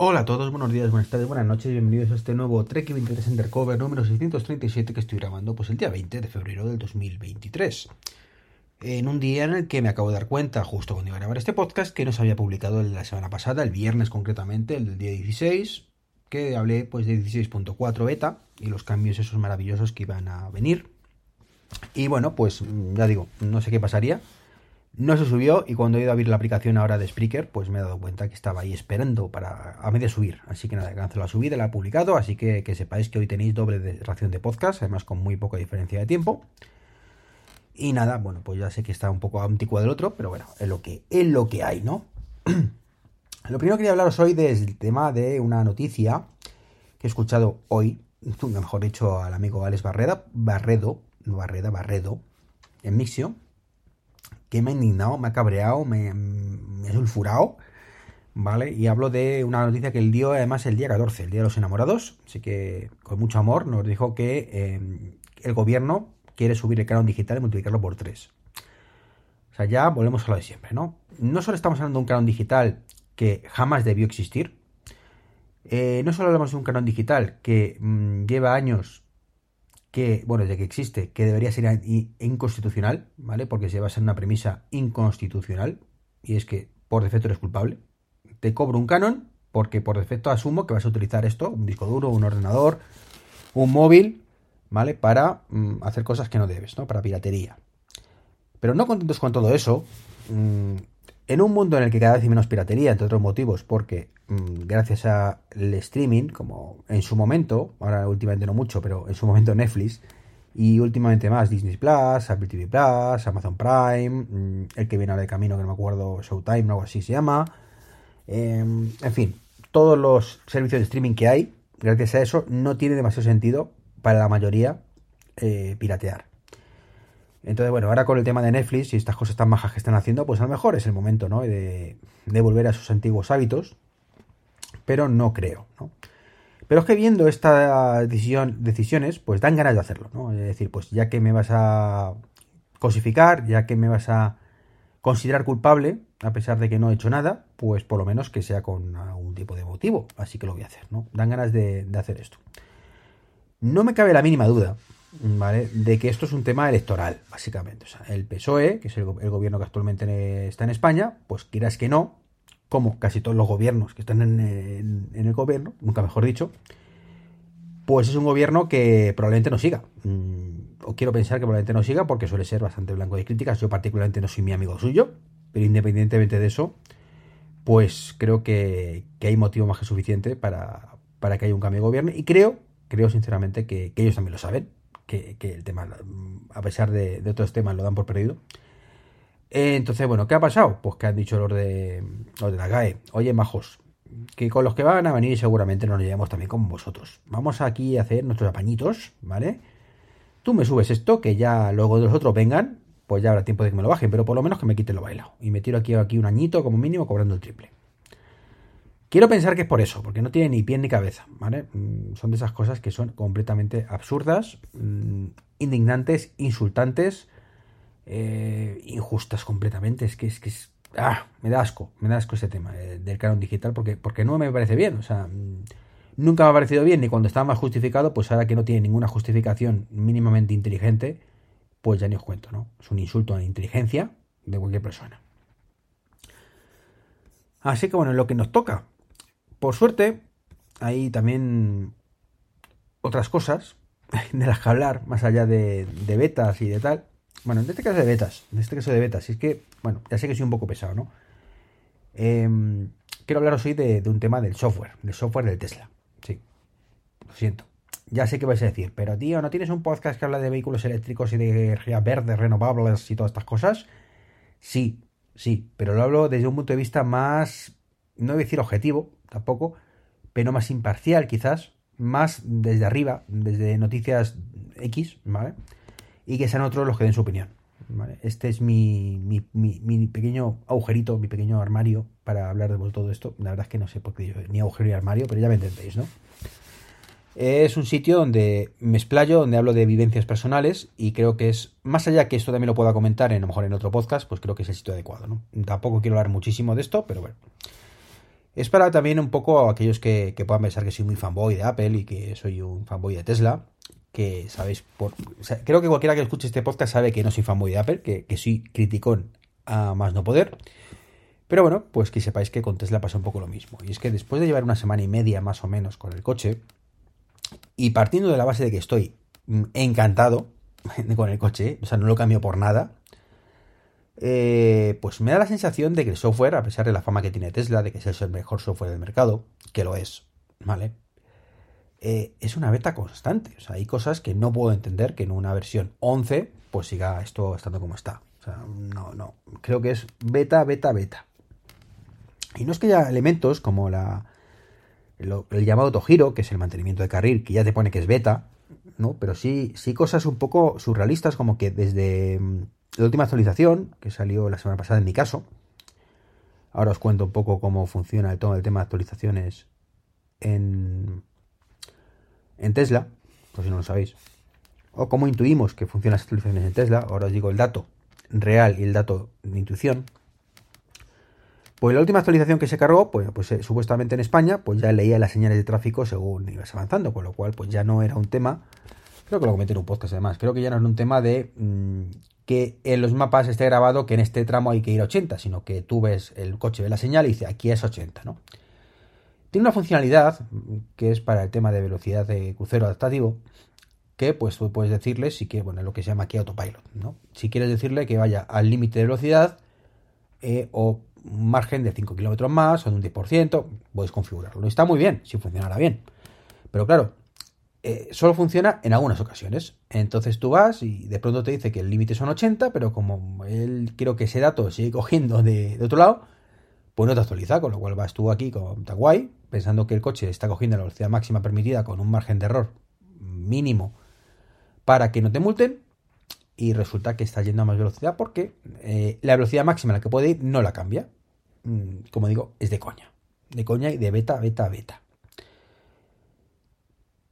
Hola a todos, buenos días, buenas tardes, buenas noches, bienvenidos a este nuevo Trek 23 Undercover número 637 que estoy grabando pues el día 20 de febrero del 2023. En un día en el que me acabo de dar cuenta, justo cuando iba a grabar este podcast, que no se había publicado la semana pasada, el viernes concretamente, el del día 16, que hablé pues de 16.4 beta y los cambios esos maravillosos que iban a venir. Y bueno, pues ya digo, no sé qué pasaría no se subió y cuando he ido a abrir la aplicación ahora de Spreaker, pues me he dado cuenta que estaba ahí esperando para a medio subir. Así que nada, cancelado la subida, la he publicado, así que que sepáis que hoy tenéis doble de ración de podcast, además con muy poca diferencia de tiempo. Y nada, bueno, pues ya sé que está un poco anticuado del otro, pero bueno, es lo que, es lo que hay, ¿no? lo primero que quería hablaros hoy del tema de una noticia que he escuchado hoy, mejor dicho, al amigo Alex Barreda, Barredo, Barreda, Barredo, en Mixio que me ha indignado, me ha cabreado, me, ha sulfurado, ¿vale? Y hablo de una noticia que él dio además el día 14, el Día de los Enamorados, así que con mucho amor nos dijo que eh, el gobierno quiere subir el canon digital y multiplicarlo por 3. O sea, ya volvemos a lo de siempre, ¿no? No solo estamos hablando de un canon digital que jamás debió existir, eh, no solo hablamos de un canon digital que mm, lleva años que, bueno, de que existe, que debería ser inconstitucional, ¿vale? Porque se basa en una premisa inconstitucional, y es que por defecto eres culpable. Te cobro un canon porque por defecto asumo que vas a utilizar esto, un disco duro, un ordenador, un móvil, ¿vale? Para mm, hacer cosas que no debes, ¿no? Para piratería. Pero no contentos con todo eso, mm, en un mundo en el que cada vez hay menos piratería, entre otros motivos, porque gracias al streaming, como en su momento, ahora últimamente no mucho, pero en su momento Netflix, y últimamente más Disney Plus, Apple TV Plus, Amazon Prime, mm, el que viene ahora de camino, que no me acuerdo, Showtime o algo así se llama, em, en fin, todos los servicios de streaming que hay, gracias a eso, no tiene demasiado sentido para la mayoría eh, piratear. Entonces, bueno, ahora con el tema de Netflix y estas cosas tan majas que están haciendo, pues a lo mejor es el momento, ¿no? De, volver a sus antiguos hábitos, pero no creo, ¿no? Pero es que viendo estas decisiones, pues dan ganas de hacerlo, ¿no? Es decir, pues ya que me vas a cosificar, ya que me vas a considerar culpable, a pesar de que no he hecho nada, pues por lo menos que sea con algún tipo de motivo. Así que lo voy a hacer, ¿no? Dan ganas de hacer esto. No me cabe la mínima duda ¿vale? De que esto es un tema electoral, básicamente. O sea, el PSOE, que es el, gobierno que actualmente está en España, pues quieras que no, como casi todos los gobiernos que están en, el gobierno, nunca mejor dicho, pues es un gobierno que probablemente no siga. Mm, o quiero pensar que probablemente no siga porque suele ser bastante blanco de críticas. Yo particularmente no soy mi amigo suyo, pero independientemente de eso, pues creo que, hay motivo más que suficiente para, que haya un cambio de gobierno. Y creo, creo sinceramente que ellos también lo saben que, el tema, a pesar de, otros temas, lo dan por perdido. Entonces, bueno, ¿qué ha pasado? Pues que han dicho los de, los de la GAE, oye, majos, que con los que van a venir seguramente nos llevamos también con vosotros. Vamos aquí a hacer nuestros apañitos, ¿vale? Tú me subes esto, que ya luego de los otros vengan, pues ya habrá tiempo de que me lo bajen, pero por lo menos que me quiten lo bailado. Y me tiro aquí, aquí un añito como mínimo cobrando el triple. Quiero pensar que es por eso, porque no tiene ni pie ni cabeza, ¿vale? Mm, son de esas cosas que son completamente absurdas, mm, indignantes, insultantes, eh, injustas completamente. Es que es que es, ah, me da asco, me da asco ese tema eh, del canon digital, porque, porque no me parece bien, o sea, mm, nunca me ha parecido bien, ni cuando estaba más justificado, pues ahora que no tiene ninguna justificación mínimamente inteligente, pues ya ni os cuento, ¿no? Es un insulto a la inteligencia de cualquier persona. Así que bueno, lo que nos toca, por suerte, hay también otras cosas de las que hablar, más allá de, betas y de tal. Bueno, en este caso de betas, en este caso de betas, y es que, bueno, ya sé que soy un poco pesado, ¿no? Em, quiero hablaros hoy de, un tema del software, del software del Tesla. Sí, lo siento. Ya sé que vais a decir, pero tío, ¿no tienes un podcast que habla de vehículos eléctricos y de energía verde, renovables y todas estas cosas? Sí, sí, pero lo hablo desde un punto de vista más, no voy a decir objetivo, tampoco, pero más imparcial quizás, más desde arriba, desde noticias X, ¿vale? Y que sean otros los que den su opinión. Este es mi, mi, pequeño agujerito, mi pequeño armario para hablar de todo esto. La verdad es que no sé por qué yo, ni agujero ni armario, pero ya me entendéis, ¿no? Es un sitio donde me explayo, donde hablo de vivencias personales y creo que es, más allá que esto también lo pueda comentar en, a lo mejor en otro podcast, pues creo que es el sitio adecuado, ¿no? Tampoco quiero hablar muchísimo de esto, pero bueno. Es para también un poco aquellos que, puedan pensar que soy muy fanboy de Apple y que soy un fanboy de Tesla. Que sabéis, por, creo que cualquiera que escuche este podcast sabe que no soy fanboy de Apple, que, que soy criticón a más no poder. Pero bueno, pues que sepáis que con Tesla pasa un poco lo mismo. Y es que después de llevar una semana y media más o menos con el coche, y partiendo de la base de que estoy mm, encantado con el coche, o sea, no lo cambio por nada, eh, pues me da la sensación de que el software, a pesar de la fama que tiene Tesla, de que es el mejor software del mercado, que lo es, ¿vale? Eh, es una beta constante. O sea, hay cosas que no puedo entender que en una versión 11 pues siga esto estando como está. O sea, no, no. Creo que es beta, beta, beta. Y no es que haya elementos como la, el llamado autogiro, que es el mantenimiento de carril, que ya te pone que es beta, ¿no? Pero sí, sí cosas un poco surrealistas, como que desde mm, la última actualización, que salió la semana pasada en mi caso, ahora os cuento un poco cómo funciona el, todo el tema de actualizaciones en, en Tesla, por si no lo sabéis, o cómo intuimos que funcionan las actualizaciones en Tesla, ahora os digo el dato real y el dato de intuición. Pues la última actualización que se cargó, pues, pues eh, supuestamente en España, pues ya leía las señales de tráfico según ibas avanzando, con lo cual pues ya no era un tema, creo que lo comenté en un podcast además, creo que ya no era un tema de mm, que en los mapas esté grabado que en este tramo hay que ir a 80, sino que tú ves el coche, ve la señal y dice aquí es 80, ¿no? Tiene una funcionalidad que es para el tema de velocidad de crucero adaptativo, que pues tú puedes decirle si que, bueno, lo que se llama aquí autopilot, ¿no? Si quieres decirle que vaya al límite de velocidad eh, o margen de 5 kilómetros más o de un 10%, puedes configurarlo. Está muy bien, si funcionara bien. Pero claro, eh, solo funciona en algunas ocasiones. Entonces tú vas y de pronto te dice que el límite son 80, pero como él quiero que ese dato sigue cogiendo de, otro lado, pues no te actualiza, con lo cual vas tú aquí con Taguay, pensando que el coche está cogiendo la velocidad máxima permitida con un margen de error mínimo para que no te multen, y resulta que está yendo a más velocidad porque eh, la velocidad máxima a la que puede ir no la cambia. Mm, como digo, es de coña. De coña y de beta, beta, beta.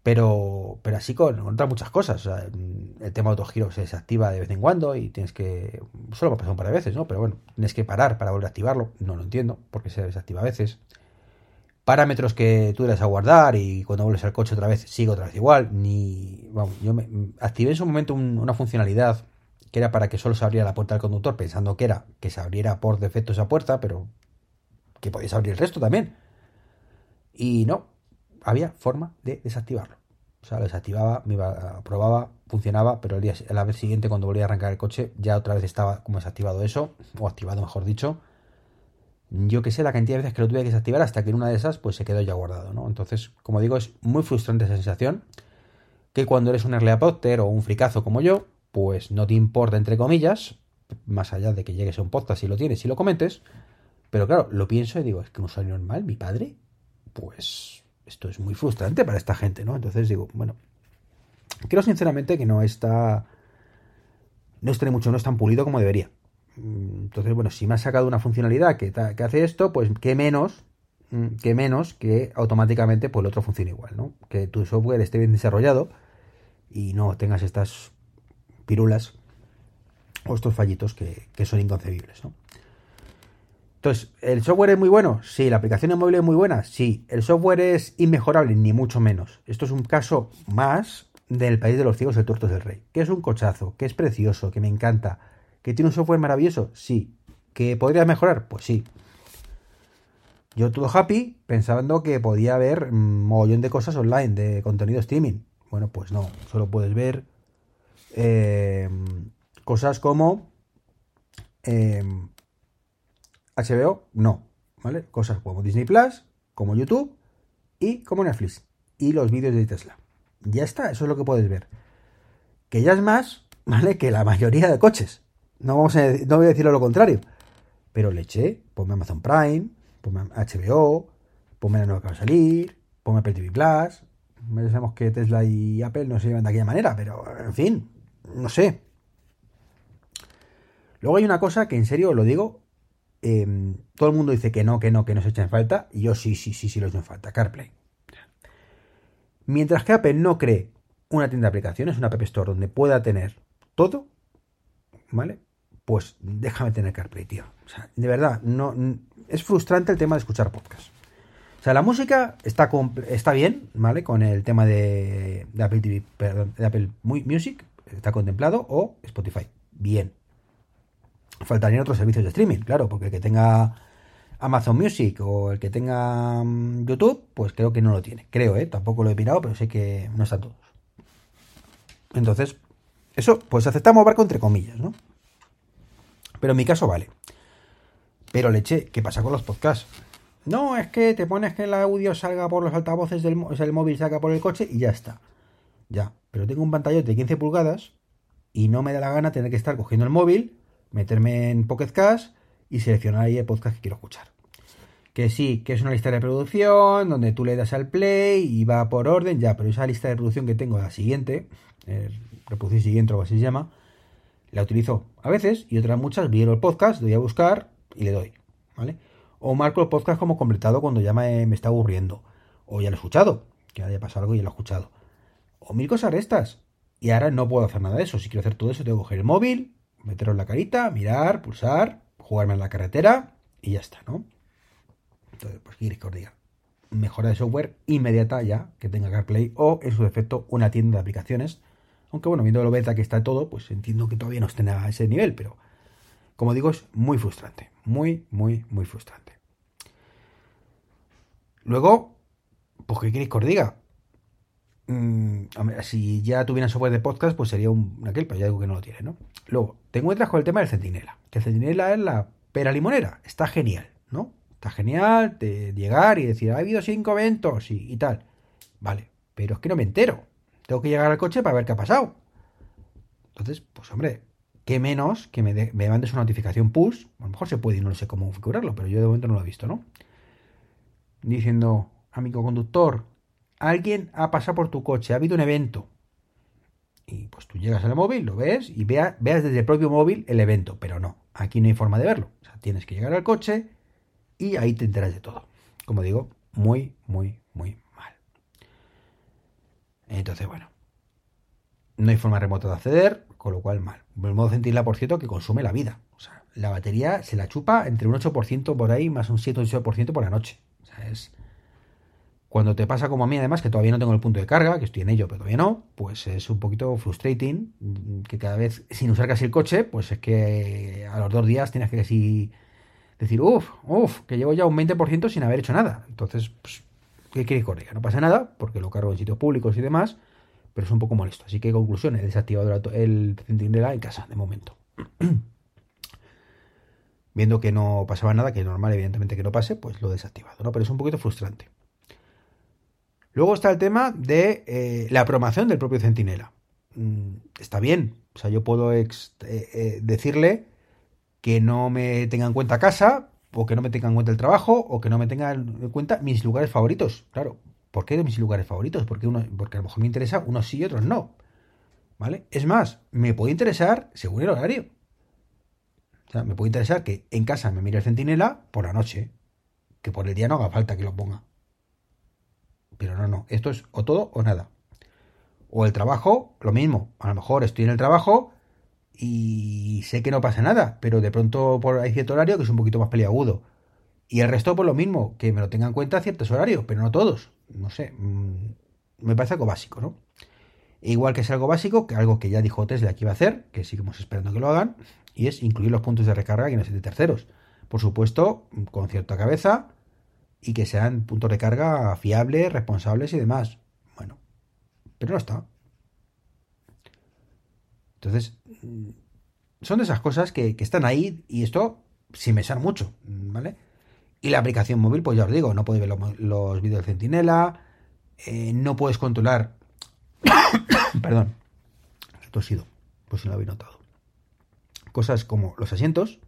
Pero, pero así con, otras muchas cosas. el tema de autogiro se desactiva de vez en cuando y tienes que. Solo me ha pasado un par de veces, ¿no? Pero bueno, tienes que parar para volver a activarlo. No lo entiendo, porque se desactiva a veces. Parámetros que tú debes a guardar y cuando vuelves al coche otra vez sigue otra vez igual. Ni. Vamos, yo me, activé en su momento una funcionalidad que era para que solo se abriera la puerta del conductor, pensando que era que se abriera por defecto esa puerta, pero que podías abrir el resto también. Y no, había forma de desactivarlo. O sea, lo desactivaba, me iba, probaba, funcionaba, pero el día, la vez siguiente cuando volví a arrancar el coche ya otra vez estaba como desactivado eso, o activado mejor dicho. Yo que sé la cantidad de veces que lo tuve que desactivar hasta que en una de esas pues se quedó ya guardado, ¿no? Entonces, como digo, es muy frustrante esa sensación que cuando eres un early adopter o un fricazo como yo, pues no te importa entre comillas, más allá de que llegues a un podcast y lo tienes y lo comentes, pero claro, lo pienso y digo, es que un usuario normal, mi padre, pues esto es muy frustrante para esta gente, ¿no? Entonces digo, bueno, creo sinceramente que no está, no está mucho, no es tan pulido como debería. Mm, entonces, bueno, si me ha sacado una funcionalidad que, hace esto, pues qué menos, mm, que menos que automáticamente pues el otro funcione igual, ¿no? Que tu software esté bien desarrollado y no tengas estas pirulas o estos fallitos que, que son inconcebibles, ¿no? Entonces, ¿el software es muy bueno? Sí. ¿La aplicación de móvil es muy buena? Sí. ¿El software es inmejorable? Ni mucho menos. Esto es un caso más del país de los ciegos, el tuerto del rey. Que es un cochazo, que es precioso, que me encanta. ¿Que tiene un software maravilloso? Sí. ¿Que podría mejorar? Pues sí. Yo todo happy pensando que podía haber un mogollón de cosas online, de contenido streaming. Bueno, pues no. Solo puedes ver eh, cosas como... Eh, HBO, no, ¿vale? Cosas como Disney Plus, como YouTube y como Netflix. Y los vídeos de Tesla. Ya está, eso es lo que puedes ver. Que ya es más, ¿vale? Que la mayoría de coches. No, vamos a, no voy a decirlo lo contrario. Pero leche, ponme Amazon Prime, ponme HBO, ponme la nueva que va a salir, ponme Apple TV Plus. Sabemos que Tesla y Apple no se llevan de aquella manera, pero en fin, no sé. Luego hay una cosa que en serio lo digo, Em, todo el mundo dice que no, que no, que no se echa en falta. Y yo sí, sí, sí, sí lo echo en falta. CarPlay. Mientras que Apple no cree una tienda de aplicaciones, una App Store donde pueda tener todo, ¿vale? Pues déjame tener CarPlay, tío. O sea, de verdad, no, es frustrante el tema de escuchar podcast. sea, la música está, está bien, ¿vale? Con el tema de, Apple TV, perdón, de Apple Music, está contemplado, o Spotify. Bien. Faltarían otros servicios de streaming, claro, porque el que tenga Amazon Music o el que tenga mm, YouTube, pues creo que no lo tiene. Creo, ¿eh? Tampoco lo he mirado, pero sé que no están todos. Entonces, eso, pues aceptamos barco entre comillas, ¿no? Pero en mi caso vale. Pero leche, ¿qué pasa con los podcasts? No, es que te pones que el audio salga por los altavoces del el móvil salga por el coche y ya está. Ya, pero tengo un pantallote de 15 pulgadas y no me da la gana tener que estar cogiendo el móvil, meterme en Pocket Cast y seleccionar ahí el podcast que quiero escuchar. Que sí, que es una lista de reproducción donde tú le das al play y va por orden, ya, pero esa lista de reproducción que tengo, la siguiente, reproducir siguiente o así se llama, la utilizo a veces y otras muchas, viro el podcast, doy a buscar y le doy, ¿vale? O marco el podcast como completado cuando ya me, está aburriendo, o ya lo he escuchado, que haya pasado algo y ya lo he escuchado. O mil cosas restas. Y ahora no puedo hacer nada de eso. Si quiero hacer todo eso, tengo que coger el móvil, meterlo en la carita, mirar, pulsar, jugarme en la carretera y ya está, ¿no? Entonces, pues, ¿qué que? Mejora de software inmediata ya que tenga CarPlay o, en su defecto, una tienda de aplicaciones aunque bueno, viendo lo beta que está todo, pues entiendo que todavía no estén a ese nivel, pero como digo, es muy frustrante. Muy, muy, muy frustrante. Luego, pues ¿qué queréis que os diga? Mm, si ya tuvieran software de podcast, pues sería un aquel, pero ya digo que no lo tiene, ¿no? Luego, te encuentras con el tema del Centinela. Que el Centinela es la pera limonera. Está genial, ¿no? Está genial de llegar y decir, ha habido cinco eventos y tal. Vale, pero es que no me entero. Tengo que llegar al coche para ver qué ha pasado. Entonces, pues hombre, qué menos que me, me mandes una notificación push. A lo mejor se puede y no sé cómo configurarlo, pero yo de momento no lo he visto, ¿no? Diciendo, amigo conductor, alguien ha pasado por tu coche, ha habido un evento. Y pues tú llegas al móvil, lo ves y veas desde el propio móvil el evento, pero no, aquí no hay forma de verlo. O sea, tienes que llegar al coche y ahí te enteras de todo. Como digo, muy, muy, muy entonces, bueno, no hay forma remota de acceder, con lo cual mal. El modo centinela, por cierto, que consume la vida. O sea, la batería se la chupa entre un 8% por ahí, más un 7-8% por la noche. O sea, es... Cuando te pasa como a mí, además, que todavía no tengo el punto de carga, que estoy en ello, pero todavía no, pues es un poquito frustrating, que cada vez, sin usar casi el coche, pues es que a los dos días tienes que decir, decir uff, uff, que llevo ya un 20% sin haber hecho nada. Entonces, pues, ¿Qué queréis que No pasa nada, porque lo cargo en sitios públicos y demás, pero es un poco molesto. Así que, conclusión, he desactivado el centinela en casa, de momento. Viendo que no pasaba nada, que es normal, evidentemente, que no pase, pues lo he desactivado, ¿no? Pero es un poquito frustrante. Luego está el tema de eh, la programación del propio centinela. Mm, está bien, o sea, yo puedo eh, eh, decirle que no me tenga en cuenta casa, o que no me tengan en cuenta el trabajo, o que no me tengan en cuenta mis lugares favoritos. Claro, ¿por qué mis lugares favoritos? Porque, uno, porque a lo mejor me interesa unos sí y otros no. ¿Vale? Es más, me puede interesar según el horario. O sea, me puede interesar que en casa me mire el centinela por la noche, que por el día no haga falta que lo ponga. Pero no, no, esto es o todo o nada. O el trabajo, lo mismo. A lo mejor estoy en el trabajo y sé que no pasa nada, pero de pronto por hay cierto horario que es un poquito más peliagudo. Y el resto, por lo mismo, que me lo tenga en cuenta ciertos horarios, pero no todos. No sé, mm, me parece algo básico, ¿no? igual que es algo básico, que algo que ya dijo Tesla que iba a hacer, que seguimos esperando que lo hagan, y es incluir los puntos de recarga que no de terceros. Por supuesto, con cierta cabeza y que sean puntos de carga fiables, responsables y demás. Bueno, pero no está. Entonces, son de esas cosas que, están ahí y esto me sale mucho, ¿vale? Y la aplicación móvil, pues ya os digo, no puedes ver los, vídeos de Centinela, eh, no puedes controlar... Perdón, tosido, pues si no lo habéis notado. Cosas como los asientos.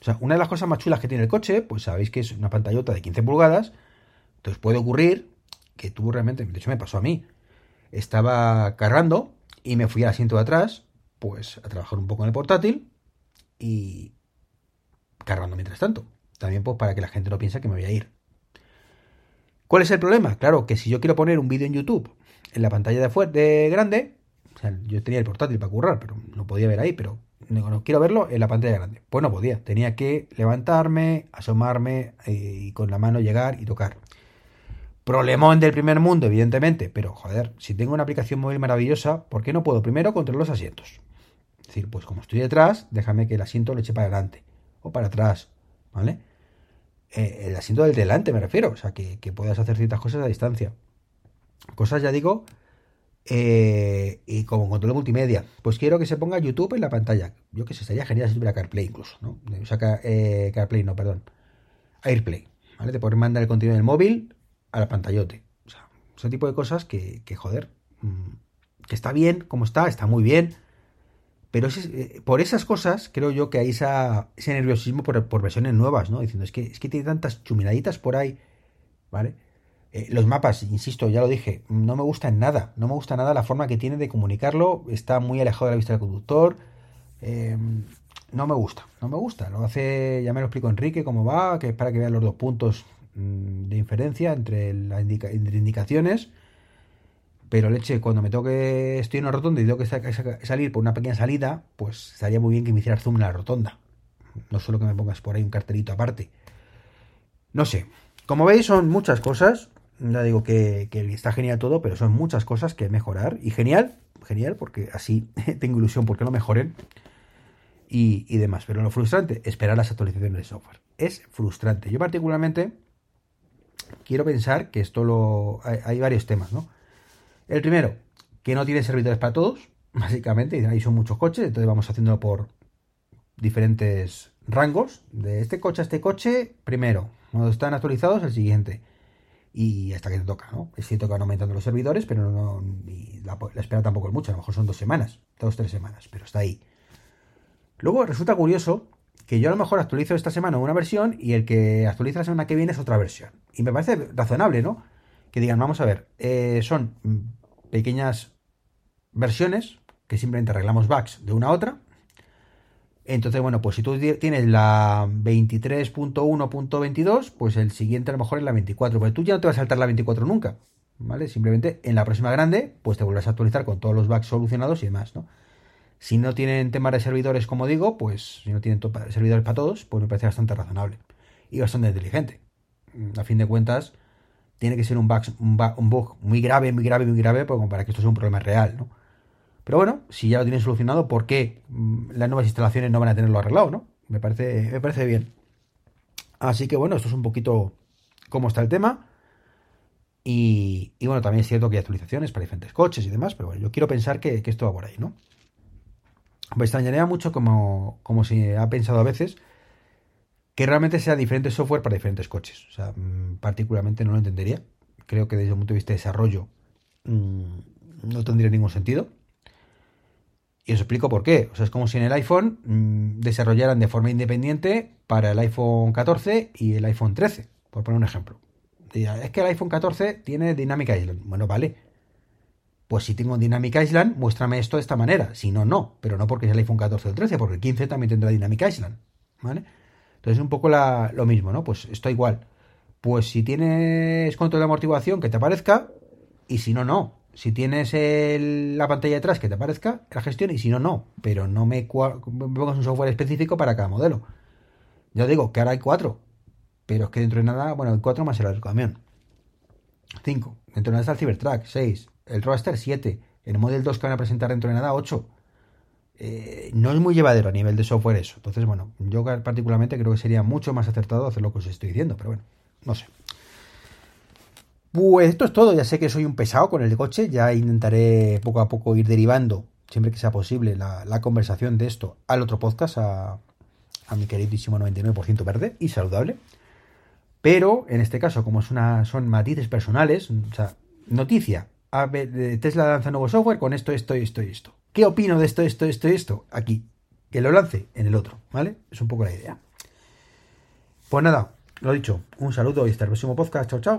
O sea, una de las cosas más chulas que tiene el coche, pues sabéis que es una pantallota de 15 pulgadas. Entonces puede ocurrir que tú realmente, de hecho me pasó a mí, estaba cargando y me fui al asiento de atrás, pues a trabajar un poco en el portátil y cargando mientras tanto. También pues para que la gente no piense que me voy a ir. ¿Cuál es el problema? Claro, que si yo quiero poner un vídeo en YouTube en la pantalla de, de grande, o sea, yo tenía el portátil para currar, pero no podía ver ahí, pero no, quiero verlo en la pantalla grande. Pues no podía. Tenía que levantarme, asomarme eh, y con la mano llegar y tocar. Problemón del primer mundo, evidentemente. Pero, joder, si tengo una aplicación móvil maravillosa, ¿por qué no puedo primero controlar los asientos? Es decir, pues como estoy detrás, déjame que el asiento lo eche para adelante o para atrás, ¿vale? Eh, el asiento del delante me refiero, o sea, que, que puedas hacer ciertas cosas a distancia. Cosas, ya digo, eh, y como control multimedia, pues quiero que se ponga YouTube en la pantalla. Yo que sé, sería genial si tuviera CarPlay incluso, ¿no? O sea, eh, CarPlay, no, perdón. AirPlay, ¿vale? Te poder mandar el contenido del móvil a la pantallote. O sea, ese tipo de cosas que, joder, mm, que está bien, como está, está muy bien. Pero eh, por esas cosas creo yo que hay ese nerviosismo por, versiones nuevas, ¿no? Diciendo, es que, es que tiene tantas chuminaditas por ahí, ¿vale? Eh, los mapas, insisto, ya lo dije, no me gusta en nada. No me gusta nada la forma que tiene de comunicarlo. Está muy alejado de la vista del conductor. Eh, no me gusta, no me gusta. Lo hace, ya me lo explico Enrique cómo va, que es para que vean los dos puntos de inferencia entre las indica entre indicaciones. Pero leche, cuando me toque, estoy en una rotonda y tengo que salir por una pequeña salida, pues estaría muy bien que me hiciera zoom en la rotonda. No solo que me pongas por ahí un cartelito aparte. No sé. Como veis, son muchas cosas ya digo que, está genial todo, pero son muchas cosas que mejorar. Y genial, genial, porque así tengo ilusión porque no mejoren. Y, y, demás. Pero lo frustrante, esperar las actualizaciones de software. Es frustrante. Yo particularmente quiero pensar que esto lo... Hay, varios temas, ¿no? El primero, que no tiene servidores para todos, básicamente, ahí son muchos coches, entonces vamos haciéndolo por diferentes rangos. De este coche a este coche, primero. Cuando están actualizados, el siguiente y hasta que te toca, ¿no? Es cierto que van aumentando los servidores, pero no, la, la, espera tampoco es mucho, a lo mejor son dos semanas, dos, tres semanas, pero está ahí. Luego resulta curioso que yo a lo mejor actualizo esta semana una versión y el que actualiza la semana que viene es otra versión. Y me parece razonable, ¿no? Que digan, vamos a ver, eh, son pequeñas versiones que simplemente arreglamos bugs de una a otra entonces, bueno, pues si tú tienes la 23.1.22, pues el siguiente a lo mejor es la 24. Pero tú ya no te vas a saltar la 24 nunca, ¿vale? Simplemente en la próxima grande, pues te vuelves a actualizar con todos los bugs solucionados y demás, ¿no? Si no tienen temas de servidores, como digo, pues si no tienen servidores para todos, pues me parece bastante razonable y bastante inteligente. A fin de cuentas, tiene que ser un bug, un muy grave, muy grave, muy grave, pues para que esto sea un problema real, ¿no? Pero bueno, si ya lo tienen solucionado, ¿por qué mm, las nuevas instalaciones no van a tenerlo arreglado, no? Me parece, me parece bien. Así que bueno, esto es un poquito cómo está el tema. Y, y, bueno, también es cierto que hay actualizaciones para diferentes coches y demás, pero bueno, yo quiero pensar que, que esto va por ahí, ¿no? Me extrañaría mucho como, como se ha pensado a veces que realmente sea diferente software para diferentes coches. O sea, mmm, particularmente no lo entendería. Creo que desde el punto de vista de desarrollo mmm, no tendría ningún sentido. Y os explico por qué. O sea, es como si en el iPhone mmm, desarrollaran de forma independiente para el iPhone 14 y el iPhone 13, por poner un ejemplo. Es que el iPhone 14 tiene Dynamic Island. Bueno, vale. Pues si tengo Dynamic Island, muéstrame esto de esta manera. Si no, no. Pero no porque es el iPhone 14 o el 13, porque el 15 también tendrá Dynamic Island. ¿Vale? Entonces es un poco la, lo mismo, ¿no? Pues esto igual. Pues si tienes control de amortiguación, que te aparezca. Y si no, no si tienes la pantalla detrás que te aparezca la gestión y si no, no. Pero no me, me, pongas un software específico para cada modelo. Ya digo que ahora hay cuatro. Pero es que dentro de nada, bueno, el cuatro más el del camión. Cinco. Dentro de nada está el Cybertruck. Seis. El Roadster, siete. El Model 2 que van a presentar dentro de nada, ocho. Eh, no es muy llevadero a nivel de software eso. Entonces, bueno, yo particularmente creo que sería mucho más acertado hacer lo que os estoy diciendo. Pero bueno, no sé. Pues esto es todo, ya sé que soy un pesado con el coche, ya intentaré poco a poco ir derivando, siempre que sea posible, la, conversación de esto al otro podcast, a, mi queridísimo 99% verde y saludable. Pero en este caso, como son matices personales, o sea, noticia, ver, Tesla lanza nuevo software con esto, esto, esto y esto. ¿Qué opino de esto, esto, esto esto? Aquí. Que lo lance en el otro, ¿vale? Es un poco la idea. Pues nada, lo dicho, un saludo y hasta el próximo podcast. Chao, chao.